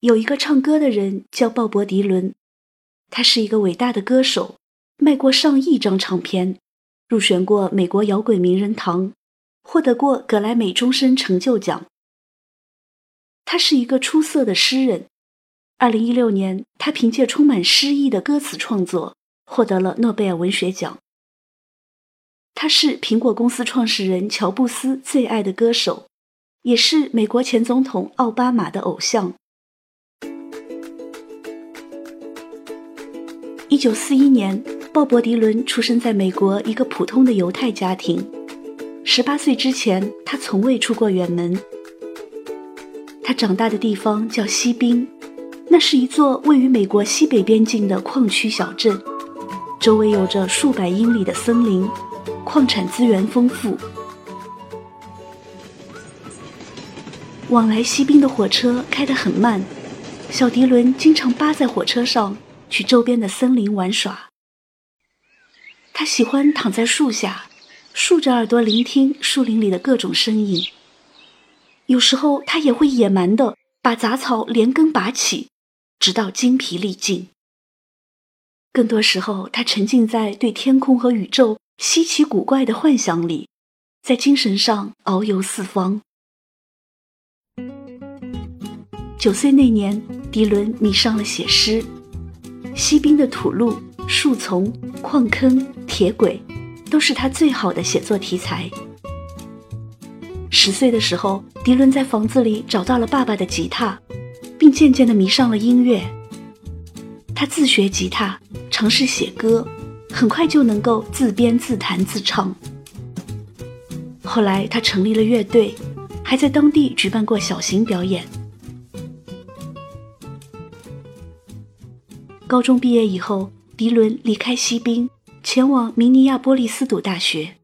有一个唱歌的人叫鲍勃迪伦，他是一个伟大的歌手，卖过上亿张唱片，入选过美国摇滚名人堂，获得过格莱美终身成就奖。他是一个出色的诗人。二零一六年，他凭借充满诗意的歌词创作，获得了诺贝尔文学奖。他是苹果公司创始人乔布斯最爱的歌手，也是美国前总统奥巴马的偶像。一九四一年，鲍勃迪伦出生在美国一个普通的犹太家庭。十八岁之前，他从未出过远门。他长大的地方叫西滨，那是一座位于美国西北边境的矿区小镇，周围有着数百英里的森林，矿产资源丰富。往来西滨的火车开得很慢，小迪伦经常扒在火车上。去周边的森林玩耍。他喜欢躺在树下，竖着耳朵聆听树林里的各种声音。有时候，他也会野蛮的把杂草连根拔起，直到精疲力尽。更多时候，他沉浸在对天空和宇宙稀奇古怪的幻想里，在精神上遨游四方。九岁那年，迪伦迷上了写诗。西滨的土路、树丛、矿坑、铁轨，都是他最好的写作题材。十岁的时候，迪伦在房子里找到了爸爸的吉他，并渐渐地迷上了音乐。他自学吉他，尝试写歌，很快就能够自编自弹自唱。后来，他成立了乐队，还在当地举办过小型表演。高中毕业以后，迪伦离开西滨，前往明尼亚波利斯读大学。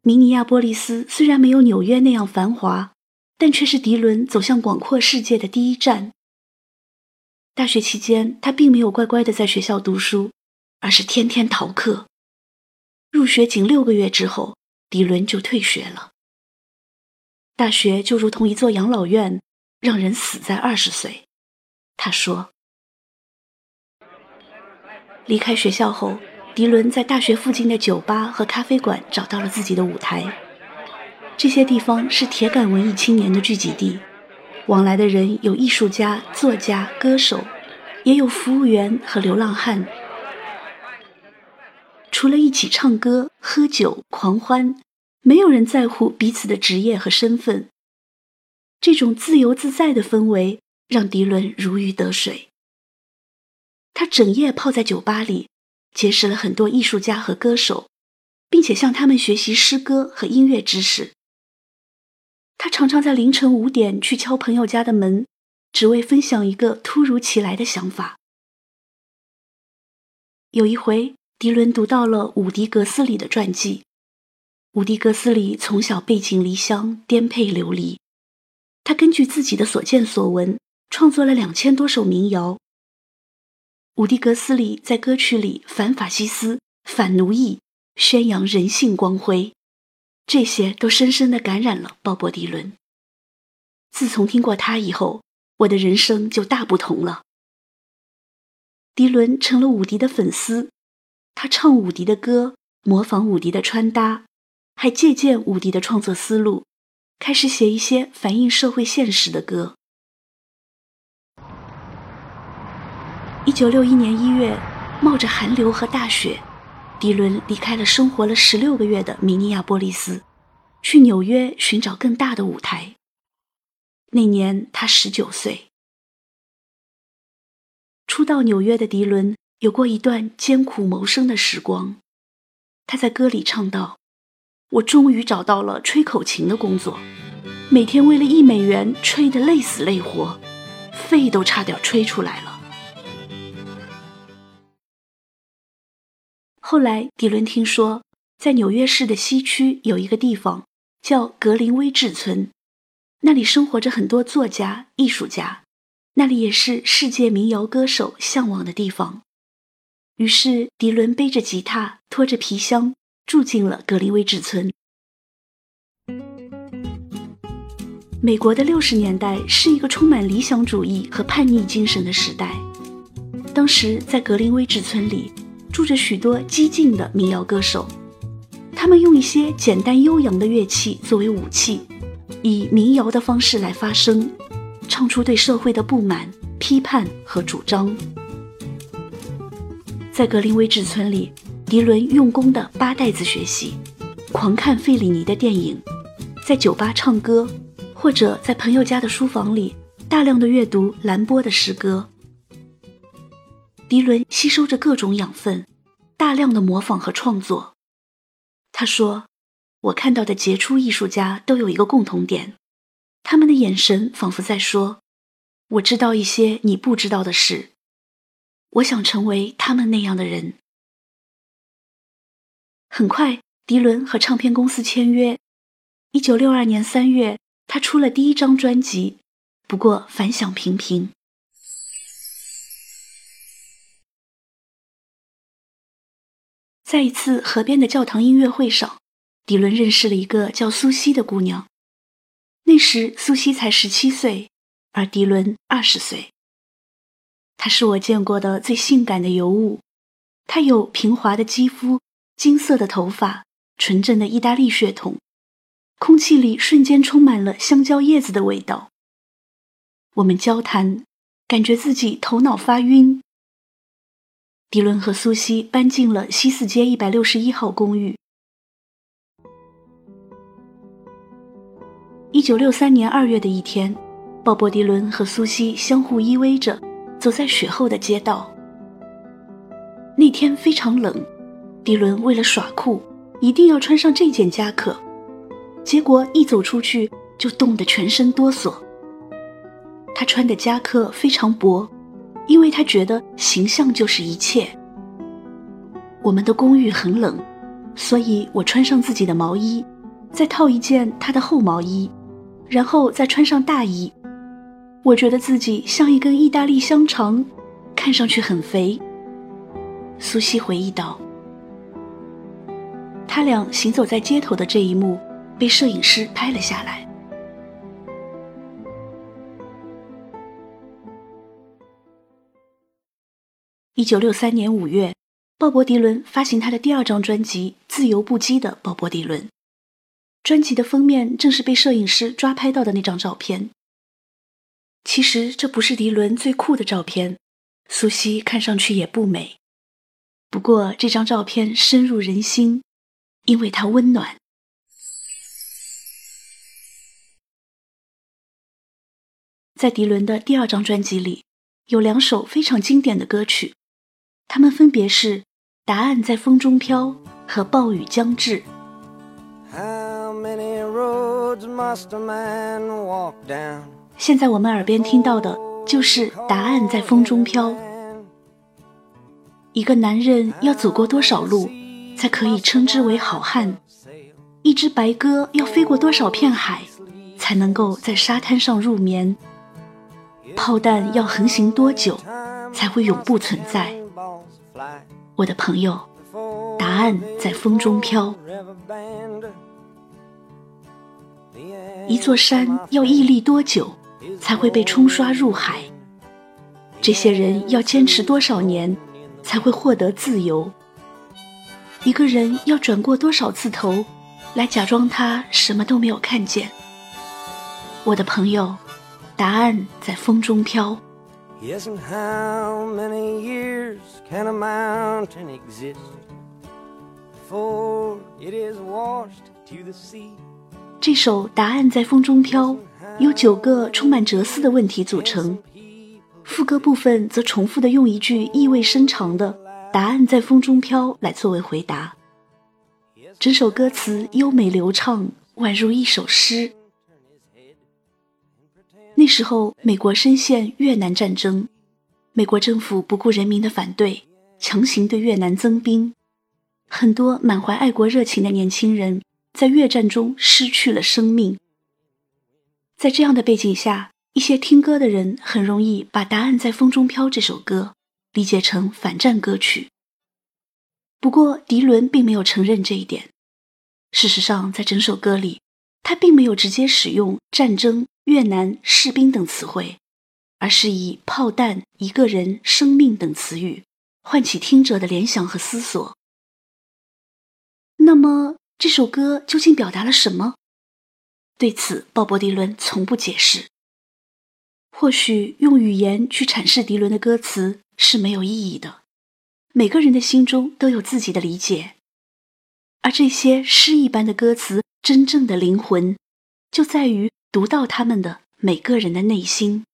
明尼亚波利斯虽然没有纽约那样繁华，但却是迪伦走向广阔世界的第一站。大学期间，他并没有乖乖的在学校读书，而是天天逃课。入学仅六个月之后，迪伦就退学了。大学就如同一座养老院，让人死在二十岁。他说。离开学校后，迪伦在大学附近的酒吧和咖啡馆找到了自己的舞台。这些地方是铁杆文艺青年的聚集地，往来的人有艺术家、作家、歌手，也有服务员和流浪汉。除了一起唱歌、喝酒、狂欢，没有人在乎彼此的职业和身份。这种自由自在的氛围让迪伦如鱼得水。他整夜泡在酒吧里，结识了很多艺术家和歌手，并且向他们学习诗歌和音乐知识。他常常在凌晨五点去敲朋友家的门，只为分享一个突如其来的想法。有一回，迪伦读到了伍迪·格斯里的传记。伍迪·格斯里从小背井离乡，颠沛流离。他根据自己的所见所闻，创作了两千多首民谣。伍迪·格斯里在歌曲里反法西斯、反奴役，宣扬人性光辉，这些都深深地感染了鲍勃·迪伦。自从听过他以后，我的人生就大不同了。迪伦成了伍迪的粉丝，他唱伍迪的歌，模仿伍迪的穿搭，还借鉴伍迪的创作思路，开始写一些反映社会现实的歌。一九六一年一月，冒着寒流和大雪，迪伦离开了生活了十六个月的明尼亚波利斯，去纽约寻找更大的舞台。那年他十九岁。初到纽约的迪伦有过一段艰苦谋生的时光。他在歌里唱道：“我终于找到了吹口琴的工作，每天为了一美元吹得累死累活，肺都差点吹出来了。”后来，迪伦听说，在纽约市的西区有一个地方叫格林威治村，那里生活着很多作家、艺术家，那里也是世界民谣歌手向往的地方。于是，迪伦背着吉他，拖着皮箱，住进了格林威治村。美国的六十年代是一个充满理想主义和叛逆精神的时代。当时在格林威治村里住着许多激进的民谣歌手，他们用一些简单悠扬的乐器作为武器，以民谣的方式来发声，唱出对社会的不满、批判和主张。在格林威治村里，迪伦用功的八袋子学习，狂看费里尼的电影，在酒吧唱歌。或者在朋友家的书房里大量的阅读兰波的诗歌，迪伦吸收着各种养分，大量的模仿和创作。他说：“我看到的杰出艺术家都有一个共同点，他们的眼神仿佛在说：我知道一些你不知道的事。我想成为他们那样的人。”很快，迪伦和唱片公司签约。一九六二年三月。他出了第一张专辑，不过反响平平。在一次河边的教堂音乐会上，迪伦认识了一个叫苏西的姑娘。那时苏西才十七岁，而迪伦二十岁。她是我见过的最性感的尤物。她有平滑的肌肤、金色的头发、纯正的意大利血统。空气里瞬间充满了香蕉叶子的味道。我们交谈，感觉自己头脑发晕。迪伦和苏西搬进了西四街一百六十一号公寓。一九六三年二月的一天，鲍勃·迪伦和苏西相互依偎着走在雪后的街道。那天非常冷，迪伦为了耍酷，一定要穿上这件夹克。结果一走出去就冻得全身哆嗦。他穿的夹克非常薄，因为他觉得形象就是一切。我们的公寓很冷，所以我穿上自己的毛衣，再套一件他的厚毛衣，然后再穿上大衣。我觉得自己像一根意大利香肠，看上去很肥。苏西回忆道：“他俩行走在街头的这一幕。”被摄影师拍了下来。一九六三年五月，鲍勃·迪伦发行他的第二张专辑《自由不羁的鲍勃·迪伦》。专辑的封面正是被摄影师抓拍到的那张照片。其实这不是迪伦最酷的照片，苏西看上去也不美。不过这张照片深入人心，因为它温暖。在迪伦的第二张专辑里，有两首非常经典的歌曲，它们分别是《答案在风中飘》和《暴雨将至》。现在我们耳边听到的就是《答案在风中飘》。一个男人要走过多少路，才可以称之为好汉？一只白鸽要飞过多少片海，才能够在沙滩上入眠？炮弹要横行多久才会永不存在？我的朋友，答案在风中飘。一座山要屹立多久才会被冲刷入海？这些人要坚持多少年才会获得自由？一个人要转过多少次头来假装他什么都没有看见？我的朋友。答案在风中飘。Yes and how many years can a mountain exist for it is washed to the sea? 这首答案在风中飘由九个充满哲思的问题组成。副歌部分则重复的用一句意味深长的答案在风中飘来作为回答。整首歌词优美流畅宛如一首诗。那时候，美国深陷越南战争，美国政府不顾人民的反对，强行对越南增兵，很多满怀爱国热情的年轻人在越战中失去了生命。在这样的背景下，一些听歌的人很容易把《答案在风中飘》这首歌理解成反战歌曲。不过，迪伦并没有承认这一点。事实上，在整首歌里，他并没有直接使用“战争”越南、士兵等词汇，而是以炮弹、一个人、生命等词语，唤起听者的联想和思索。那么，这首歌究竟表达了什么？对此，鲍勃·迪伦从不解释。或许用语言去阐释迪伦的歌词是没有意义的。每个人的心中都有自己的理解，而这些诗一般的歌词真正的灵魂，就在于读到他们的每个人的内心。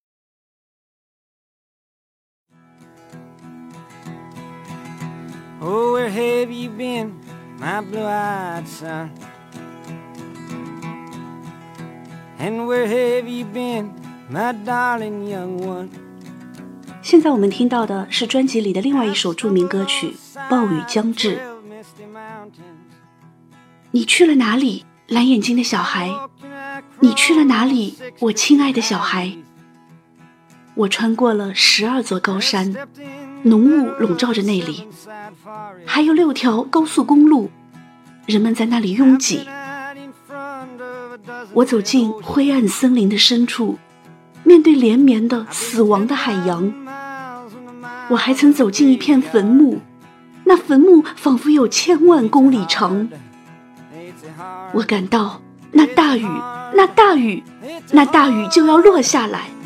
Oh, where have you been, my blue-eyed son? And where have you been, my darling young one? 现在我们听到的是专辑里的另外一首著名歌曲《暴雨将至》。你去了哪里，蓝眼睛的小孩？你去了哪里，我亲爱的小孩？我穿过了十二座高山，浓雾笼罩着那里，还有六条高速公路，人们在那里拥挤。我走进灰暗森林的深处，面对连绵的死亡的海洋。我还曾走进一片坟墓，那坟墓仿佛有千万公里长。我感到那大雨，那大雨，那大雨就要落下来。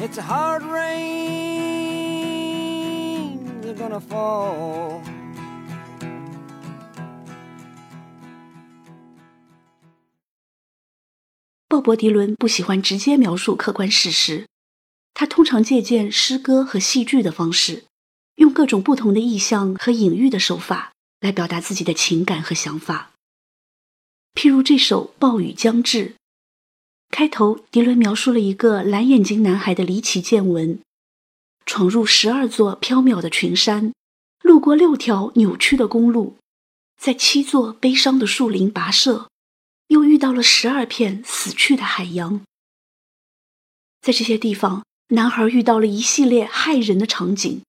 鲍勃·迪伦不喜欢直接描述客观事实，他通常借鉴诗歌和戏剧的方式。用各种不同的意象和隐喻的手法来表达自己的情感和想法。譬如这首《暴雨将至》，开头迪伦描述了一个蓝眼睛男孩的离奇见闻：闯入十二座缥缈的群山，路过六条扭曲的公路，在七座悲伤的树林跋涉，又遇到了十二片死去的海洋。在这些地方，男孩遇到了一系列骇人的场景。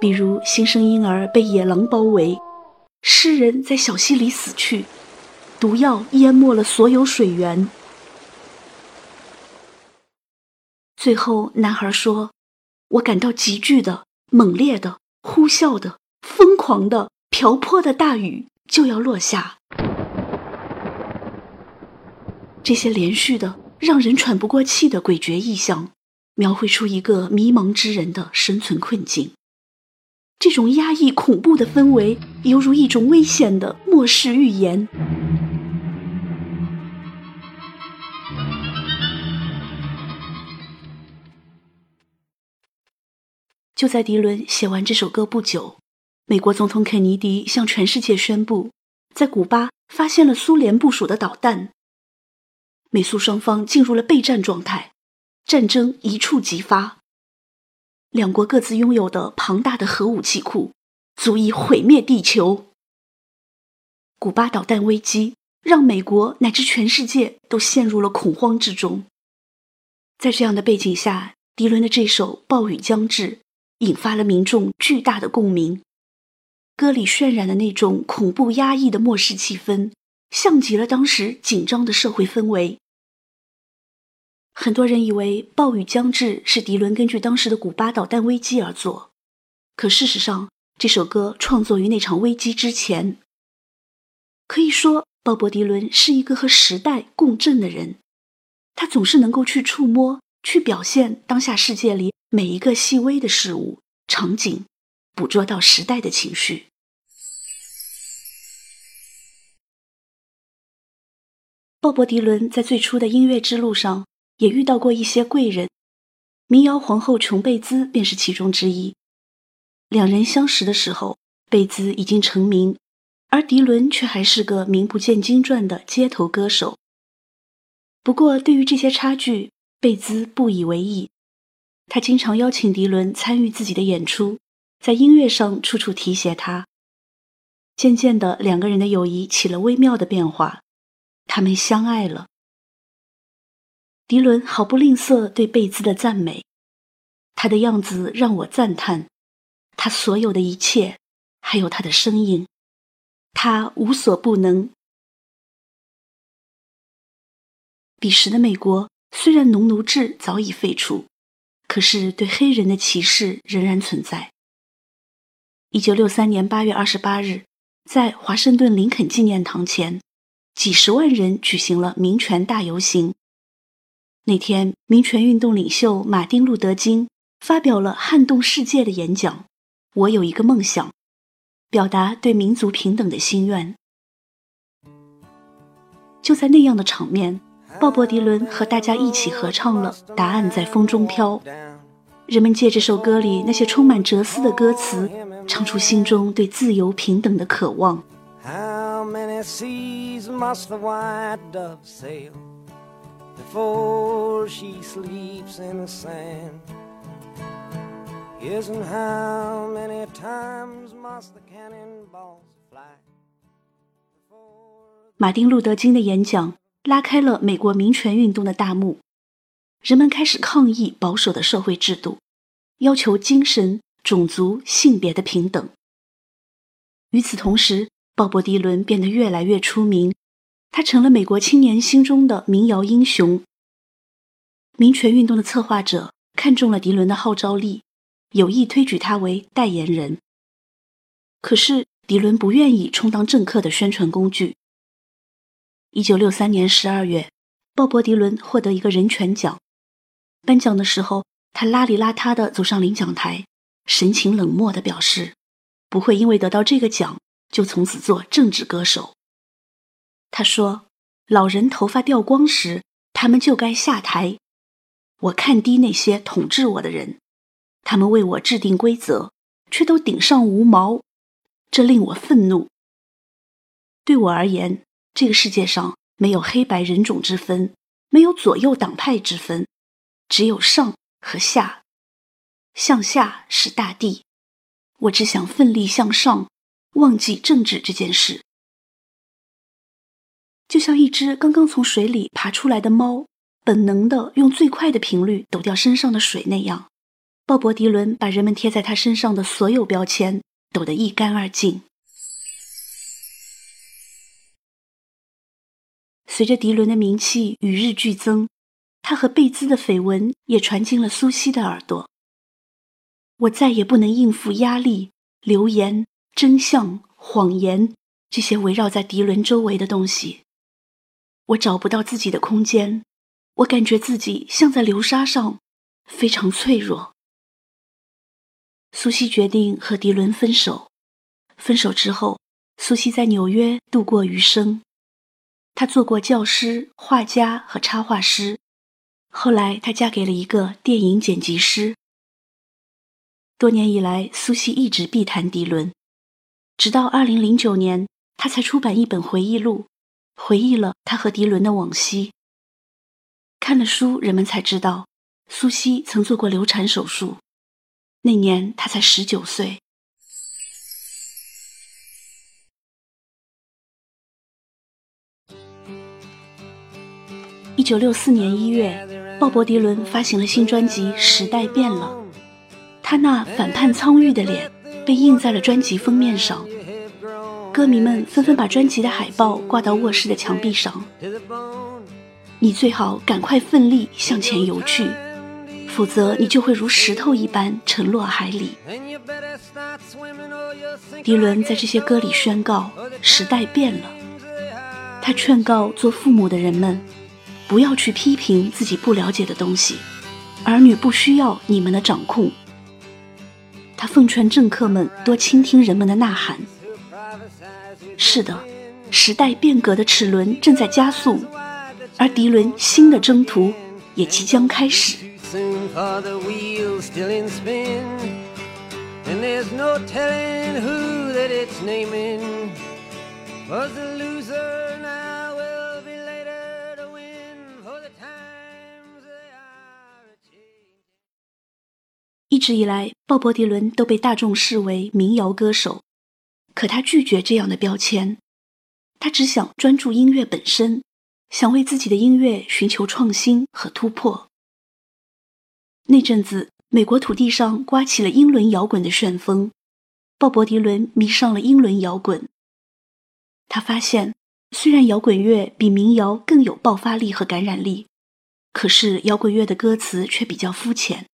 比如新生婴儿被野狼包围，诗人在小溪里死去，毒药淹没了所有水源。最后，男孩说：“我感到急剧的、猛烈的、呼啸的、疯狂的、瓢泼的大雨就要落下。”这些连续的、让人喘不过气的诡谲意象，描绘出一个迷茫之人的生存困境。这种压抑、恐怖的氛围，犹如一种危险的末世预言。就在迪伦写完这首歌不久，美国总统肯尼迪向全世界宣布，在古巴发现了苏联部署的导弹。美苏双方进入了备战状态，战争一触即发。两国各自拥有的庞大的核武器库，足以毁灭地球。古巴导弹危机让美国乃至全世界都陷入了恐慌之中。在这样的背景下，迪伦的这首《暴雨将至》引发了民众巨大的共鸣。歌里渲染的那种恐怖压抑的末世气氛，像极了当时紧张的社会氛围。很多人以为《暴雨将至》是迪伦根据当时的古巴导弹危机而作，可事实上，这首歌创作于那场危机之前。可以说，鲍勃·迪伦是一个和时代共振的人，他总是能够去触摸、去表现当下世界里每一个细微的事物、场景，捕捉到时代的情绪。鲍勃·迪伦在最初的音乐之路上。也遇到过一些贵人，民谣皇后琼贝兹便是其中之一。两人相识的时候，贝兹已经成名，而迪伦却还是个名不见经传的街头歌手。不过，对于这些差距，贝兹不以为意。他经常邀请迪伦参与自己的演出，在音乐上处处提携他。渐渐的，两个人的友谊起了微妙的变化，他们相爱了。迪伦毫不吝啬对贝兹的赞美，他的样子让我赞叹，他所有的一切，还有他的声音，他无所不能。彼时的美国虽然农奴制早已废除，可是对黑人的歧视仍然存在。一九六三年八月二十八日，在华盛顿林肯纪念堂前，几十万人举行了民权大游行。那天，民权运动领袖马丁·路德·金发表了撼动世界的演讲：“我有一个梦想，表达对民族平等的心愿。”就在那样的场面，鲍勃·迪伦和大家一起合唱了《答案在风中飘》。人们借这首歌里那些充满哲思的歌词，唱出心中对自由平等的渴望。马丁·路德·金的演讲拉开了美国民权运动的大幕。人们开始抗议保守的社会制度，要求精神、种族、性别的平等。与此同时，鲍勃·迪伦变得越来越出名，他成了美国青年心中的民谣英雄。民权运动的策划者看中了迪伦的号召力，有意推举他为代言人。可是，迪伦不愿意充当政客的宣传工具。一九六三年十二月，鲍勃·迪伦获得一个人权奖。颁奖的时候，他邋里邋遢地走上领奖台，神情冷漠地表示：“不会因为得到这个奖就从此做政治歌手。”他说：“老人头发掉光时，他们就该下台。我看低那些统治我的人，他们为我制定规则，却都顶上无毛，这令我愤怒。对我而言，这个世界上没有黑白人种之分，没有左右党派之分。”只有上和下，向下是大地。我只想奋力向上，忘记政治这件事。就像一只刚刚从水里爬出来的猫，本能的用最快的频率抖掉身上的水那样，鲍勃·迪伦把人们贴在他身上的所有标签抖得一干二净。随着迪伦的名气与日俱增。他和贝兹的绯闻也传进了苏西的耳朵。我再也不能应付压力、流言、真相、谎言这些围绕在迪伦周围的东西。我找不到自己的空间，我感觉自己像在流沙上，非常脆弱。苏西决定和迪伦分手。分手之后，苏西在纽约度过余生。她做过教师、画家和插画师。后来，她嫁给了一个电影剪辑师。多年以来，苏西一直避谈迪伦，直到二零零九年，她才出版一本回忆录，回忆了她和迪伦的往昔。看了书，人们才知道，苏西曾做过流产手术，那年她才十九岁。九六四年一月。鲍勃·迪伦发行了新专辑《时代变了》，他那反叛苍郁的脸被印在了专辑封面上。歌迷们纷纷把专辑的海报挂到卧室的墙壁上。你最好赶快奋力向前游去，否则你就会如石头一般沉落海里。迪伦在这些歌里宣告：时代变了。他劝告做父母的人们。不要去批评自己不了解的东西，儿女不需要你们的掌控。他奉劝政客们多倾听人们的呐喊。是的，时代变革的齿轮正在加速，而迪伦新的征途也即将开始。一直以来，鲍勃·迪伦都被大众视为民谣歌手，可他拒绝这样的标签。他只想专注音乐本身，想为自己的音乐寻求创新和突破。那阵子，美国土地上刮起了英伦摇滚的旋风，鲍勃·迪伦迷上了英伦摇滚。他发现，虽然摇滚乐比民谣更有爆发力和感染力。可是摇滚乐的歌词却比较肤浅，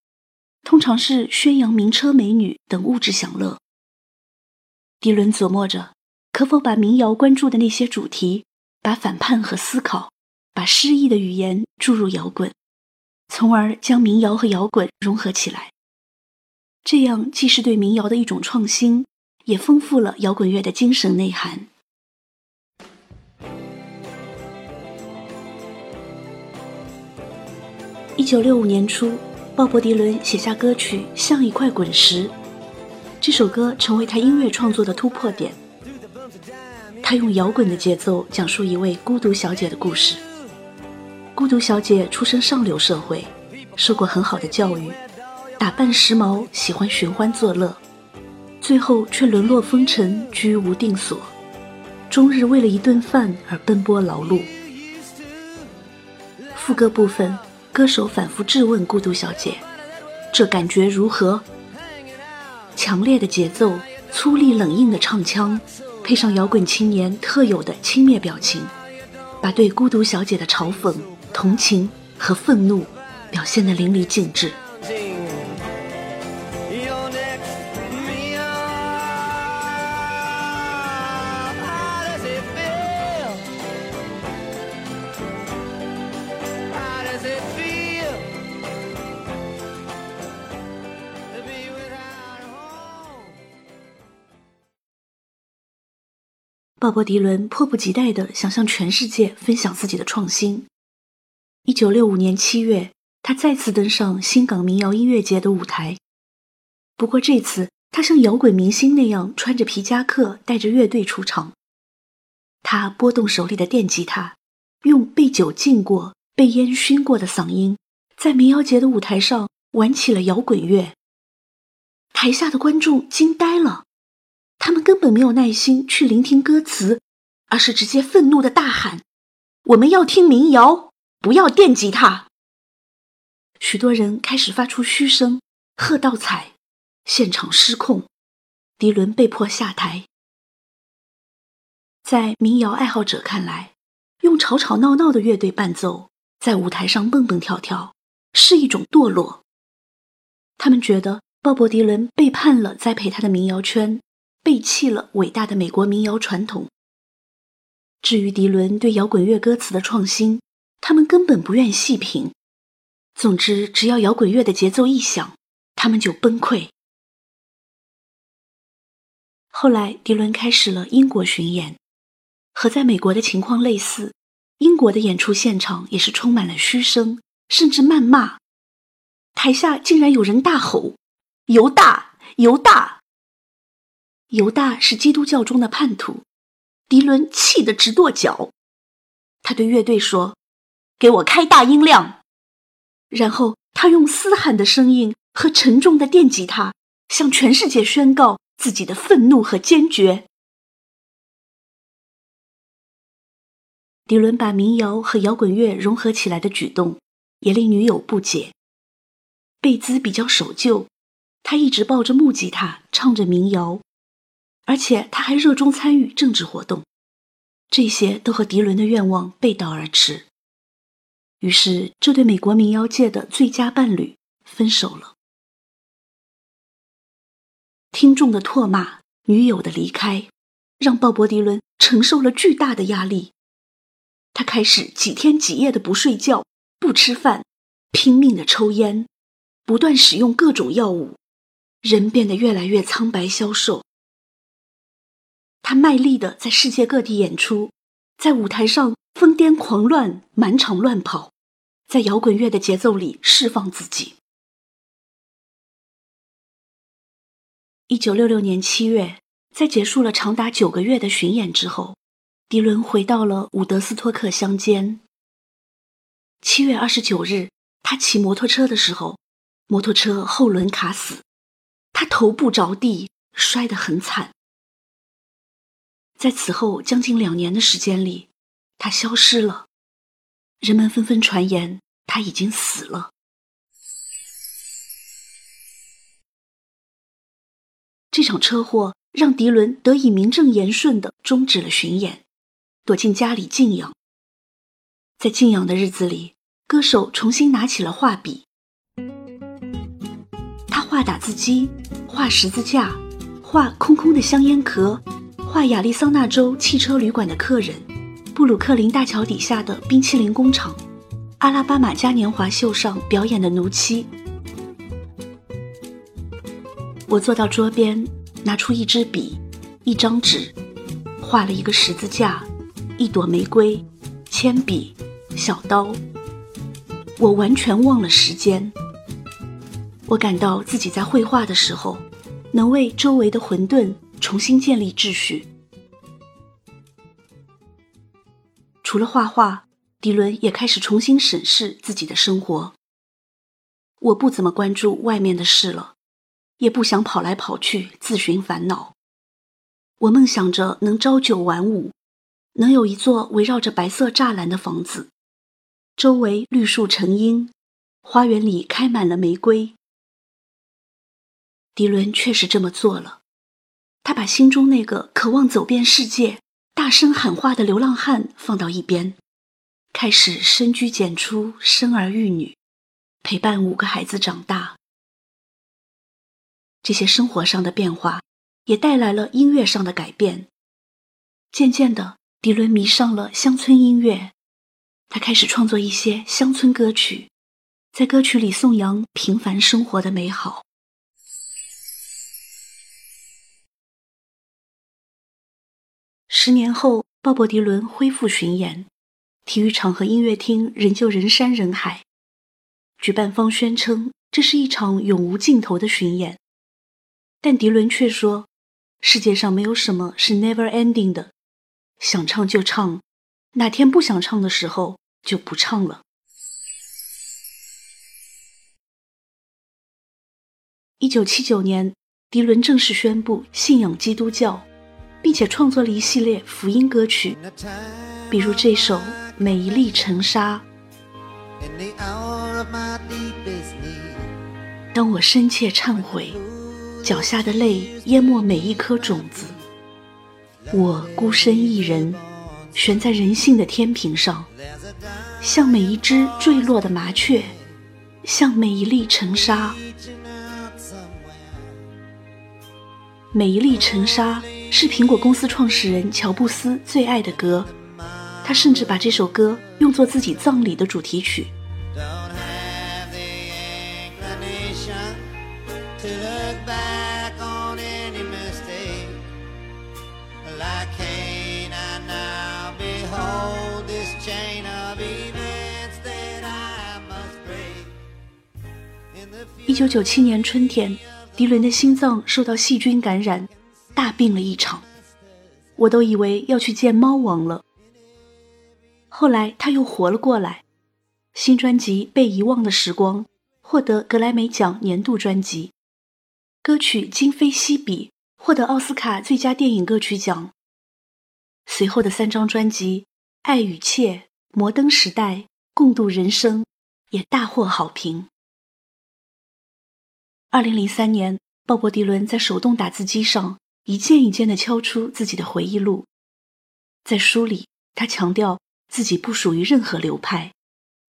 通常是宣扬名车美女等物质享乐。迪伦琢磨着，可否把民谣关注的那些主题，把反叛和思考，把诗意的语言注入摇滚，从而将民谣和摇滚融合起来。这样既是对民谣的一种创新，也丰富了摇滚乐的精神内涵。一九六五年初，鲍勃·迪伦写下歌曲《像一块滚石》，这首歌成为他音乐创作的突破点。他用摇滚的节奏讲述一位孤独小姐的故事。孤独小姐出身上流社会，受过很好的教育。打扮时髦，喜欢寻欢作乐，最后却沦落风尘，居无定所，终日为了一顿饭而奔波劳碌。副歌部分，歌手反复质问孤独小姐：“这感觉如何？”强烈的节奏，粗粝冷硬的唱腔，配上摇滚青年特有的轻蔑表情，把对孤独小姐的嘲讽、同情和愤怒表现得淋漓尽致。鲍勃·迪伦迫不及待地想向全世界分享自己的创新。一九六五年七月，他再次登上新港民谣音乐节的舞台。不过这次，他像摇滚明星那样穿着皮夹克，带着乐队出场。他拨动手里的电吉他，用被酒浸过、被烟熏过的嗓音，在民谣节的舞台上玩起了摇滚乐。台下的观众惊呆了。他们根本没有耐心去聆听歌词，而是直接愤怒的大喊：“我们要听民谣，不要电吉他！”许多人开始发出嘘声、喝倒彩，现场失控，迪伦被迫下台。在民谣爱好者看来，用吵吵闹闹的乐队伴奏，在舞台上蹦蹦跳跳，是一种堕落。他们觉得鲍勃·迪伦背叛了栽培他的民谣圈。背弃了伟大的美国民谣传统。至于迪伦对摇滚乐歌词的创新，他们根本不愿细品。总之，只要摇滚乐的节奏一响，他们就崩溃。后来，迪伦开始了英国巡演，和在美国的情况类似，英国的演出现场也是充满了嘘声，甚至谩骂。台下竟然有人大吼：“犹大，犹大！”犹大是基督教中的叛徒，迪伦气得直跺脚。他对乐队说：“给我开大音量！”然后他用嘶喊的声音和沉重的电吉他，向全世界宣告自己的愤怒和坚决。迪伦把民谣和摇滚乐融合起来的举动，也令女友不解。贝兹比较守旧，他一直抱着木吉他唱着民谣。而且他还热衷参与政治活动，这些都和迪伦的愿望背道而驰。于是，这对美国民谣界的最佳伴侣分手了。听众的唾骂，女友的离开，让鲍勃·迪伦承受了巨大的压力。他开始几天几夜的不睡觉、不吃饭，拼命的抽烟，不断使用各种药物，人变得越来越苍白消瘦。他卖力的在世界各地演出，在舞台上疯癫狂乱，满场乱跑，在摇滚乐的节奏里释放自己。一九六六年七月，在结束了长达九个月的巡演之后，迪伦回到了伍德斯托克乡间。七月二十九日，他骑摩托车的时候，摩托车后轮卡死，他头部着地，摔得很惨。在此后将近两年的时间里，他消失了。人们纷纷传言他已经死了。这场车祸让迪伦得以名正言顺的终止了巡演，躲进家里静养。在静养的日子里，歌手重新拿起了画笔。他画打字机，画十字架，画空空的香烟壳，画亚利桑那州汽车旅馆的客人，布鲁克林大桥底下的冰淇淋工厂，阿拉巴马嘉年华秀上表演的奴妻。我坐到桌边，拿出一支笔，一张纸，画了一个十字架，一朵玫瑰，铅笔，小刀。我完全忘了时间。我感到自己在绘画的时候，能为周围的混沌重新建立秩序。除了画画，迪伦也开始重新审视自己的生活。我不怎么关注外面的事了。也不想跑来跑去自寻烦恼。我梦想着能朝九晚五，能有一座围绕着白色栅栏的房子，周围绿树成荫，花园里开满了玫瑰。迪伦确实这么做了，他把心中那个渴望走遍世界、大声喊话的流浪汉放到一边，开始深居简出，生儿育女，陪伴五个孩子长大。这些生活上的变化，也带来了音乐上的改变。渐渐的，迪伦迷上了乡村音乐，他开始创作一些乡村歌曲，在歌曲里颂扬平凡生活的美好。十年后，鲍勃·迪伦恢复巡演，体育场和音乐厅仍旧人山人海。举办方宣称，这是一场永无尽头的巡演。但迪伦却说：“世界上没有什么是 never ending 的，想唱就唱，哪天不想唱的时候就不唱了。”一九七九年，迪伦正式宣布信仰基督教，并且创作了一系列福音歌曲，比如这首《每一粒尘沙》。当我深切忏悔。脚下的泪淹没每一颗种子，我孤身一人，悬在人性的天平上，像每一只坠落的麻雀，像每一粒尘沙。每一粒尘沙是苹果公司创始人乔布斯最爱的歌，他甚至把这首歌用作自己葬礼的主题曲。一九九七年春天，迪伦的心脏受到细菌感染，大病了一场。我都以为要去见猫王了。后来他又活了过来，新专辑《被遗忘的时光》获得格莱美奖年度专辑，歌曲《今非昔比》获得奥斯卡最佳电影歌曲奖。随后的三张专辑《爱与切》《摩登时代》《共度人生》也大获好评。二零零三年，鲍勃·迪伦在手动打字机上一件一件地敲出自己的回忆录。在书里，他强调自己不属于任何流派，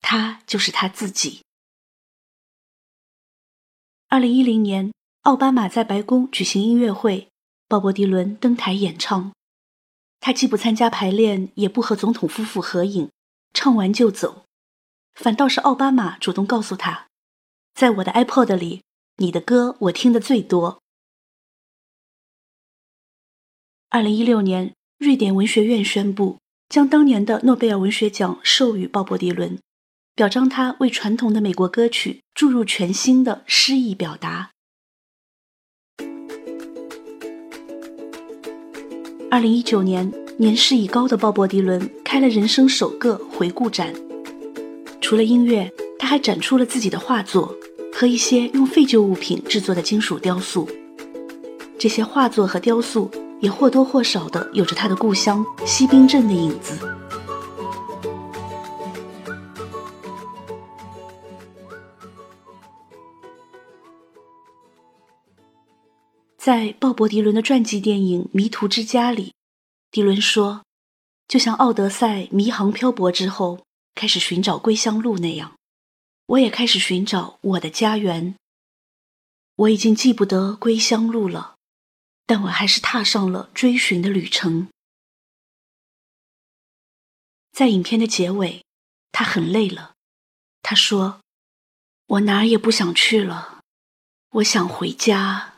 他就是他自己。二零一零年，奥巴马在白宫举行音乐会，鲍勃·迪伦登台演唱。他既不参加排练，也不和总统夫妇合影，唱完就走。反倒是奥巴马主动告诉他，在我的 iPod 里。你的歌我听的最多。二零一六年，瑞典文学院宣布将当年的诺贝尔文学奖授予鲍勃·迪伦，表彰他为传统的美国歌曲注入全新的诗意表达。二零一九年，年事已高的鲍勃·迪伦开了人生首个回顾展，除了音乐，他还展出了自己的画作。和一些用废旧物品制作的金属雕塑，这些画作和雕塑也或多或少的有着他的故乡西滨镇的影子。在鲍勃·迪伦的传记电影《迷途之家》里，迪伦说：“就像奥德赛迷航漂泊之后，开始寻找归乡路那样，我也开始寻找我的家园。我已经记不得归乡路了，但我还是踏上了追寻的旅程。在影片的结尾，他很累了，他说：“我哪儿也不想去了，我想回家。”